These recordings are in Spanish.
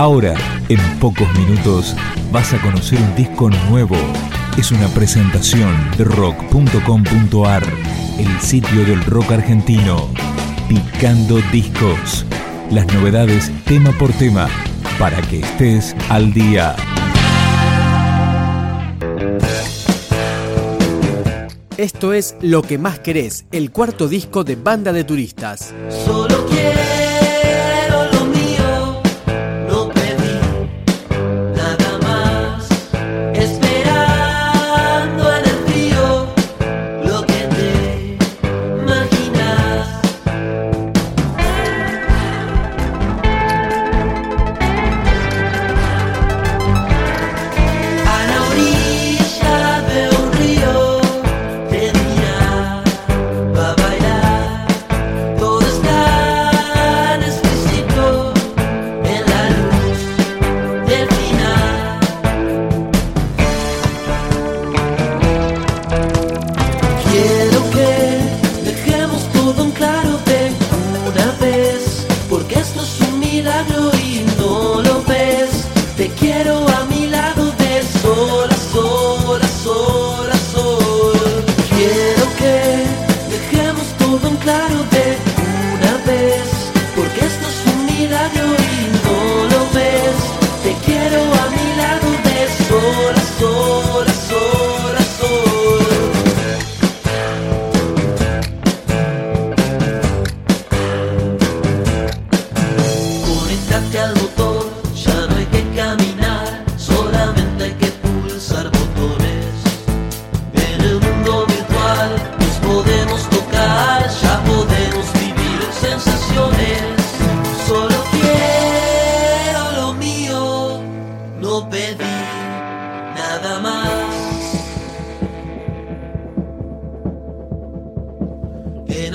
Ahora, en pocos minutos, vas a conocer un disco nuevo. Es una presentación de rock.com.ar, el sitio del rock argentino. Picando discos. Las novedades tema por tema, para que estés al día. Esto es Lo que más querés, el cuarto disco de Banda de Turistas. Solo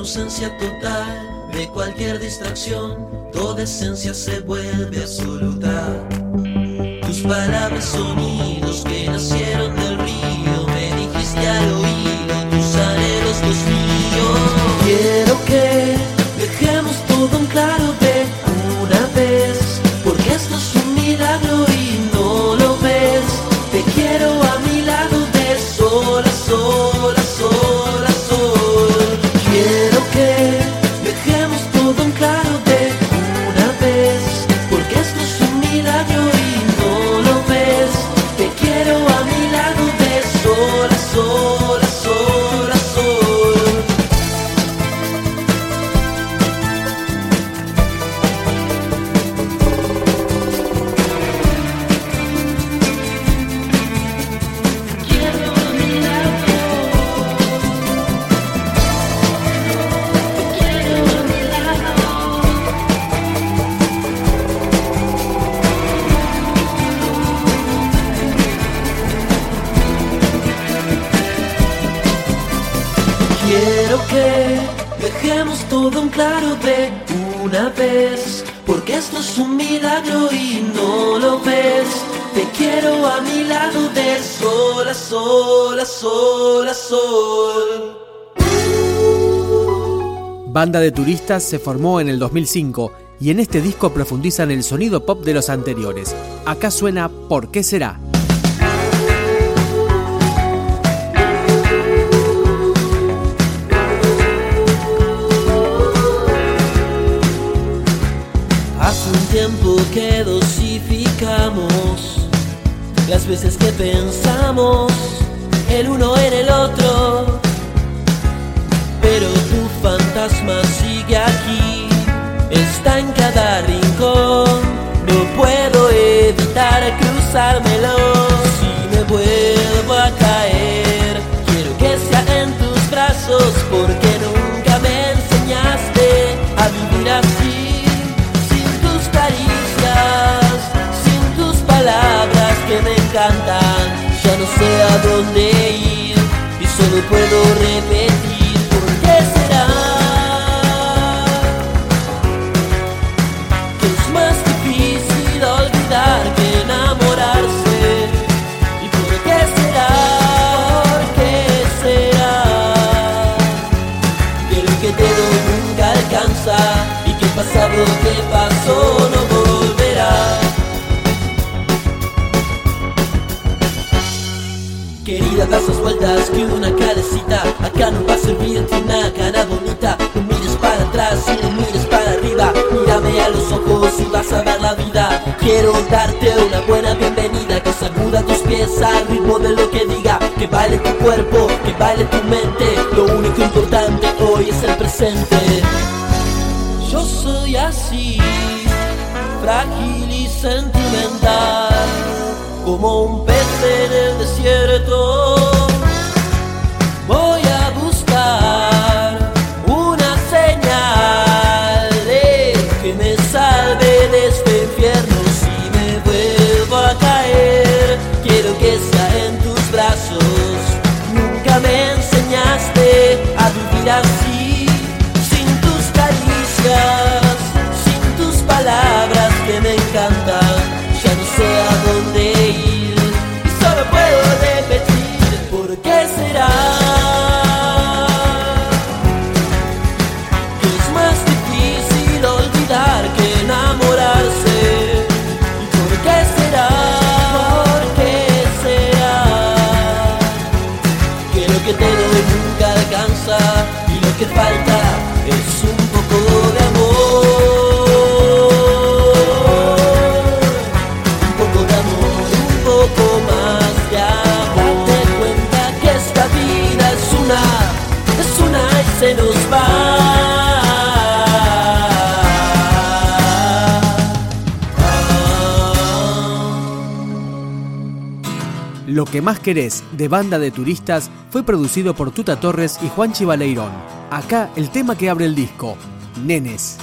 ausencia total de cualquier distracción, toda esencia se vuelve absoluta. Tus palabras sonidos que nacieron del río, me dijiste al oído tus anhelos los míos. Quiero que Quiero que dejemos todo en claro de una vez, porque esto es un milagro y no lo ves. Te quiero a mi lado de sol a sol a sol a sol. Banda de Turistas se formó en el 2005 y en este disco profundizan el sonido pop de los anteriores. Acá suena ¿Por qué será? Hace un tiempo que dosificamos las veces que pensamos el uno en el otro. Pero tu fantasma sigue aquí, está en cada rincón. No puedo evitar cruzármelo. Sé a dónde ir y solo puedo repetir por qué será que es más difícil olvidar que enamorarse. ¿Y por qué será? ¿Por qué será? Que lo que te doy nunca alcanza y que el pasado que pasó das más vueltas que una carecita. Acá no va a servirte una cara bonita. No mires para atrás y no mires para arriba. Mírame a los ojos y vas a ver la vida. Quiero darte una buena bienvenida. Que sacuda tus pies al ritmo de lo que diga. Que baile tu cuerpo, que baile tu mente. Lo único importante hoy es el presente. Yo soy así, frágil y sentimental, como un pez en el desierto. Voy a buscar una señal de que me salve de este infierno si me vuelvo a caer. Quiero que sea en tus brazos. Nunca me enseñaste a vivir así, Lo que más querés de Banda de Turistas fue producido por Tuta Torres y Juan Chivaleirón. Acá el tema que abre el disco, Nenes.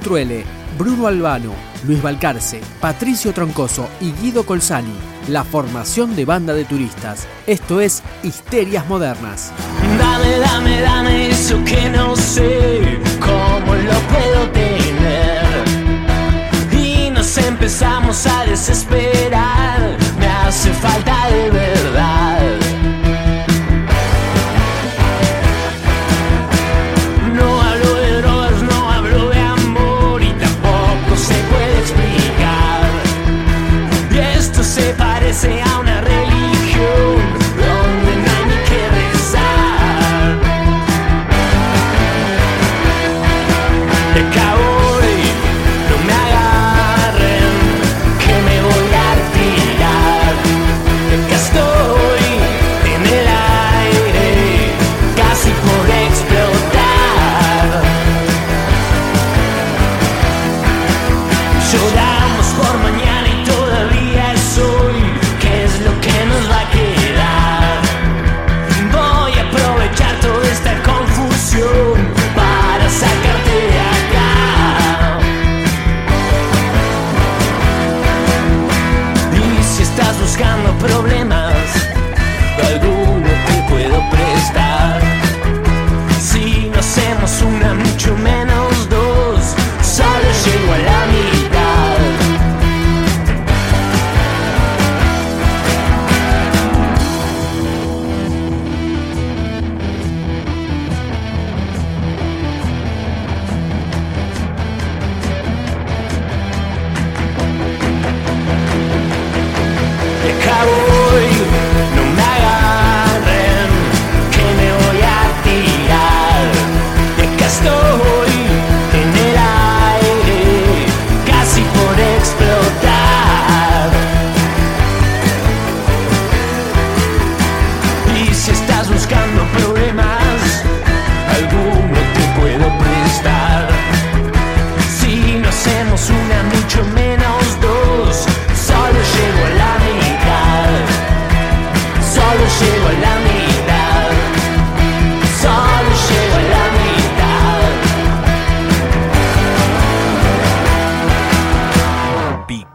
Truele, Bruno Albano, Luis Balcarce, Patricio Troncoso y Guido Colzani, la formación de banda de turistas. Esto es Histerias Modernas. Dame, dame, dame eso que no sé cómo lo puedo tener. Y nos empezamos a desesperar, me hace falta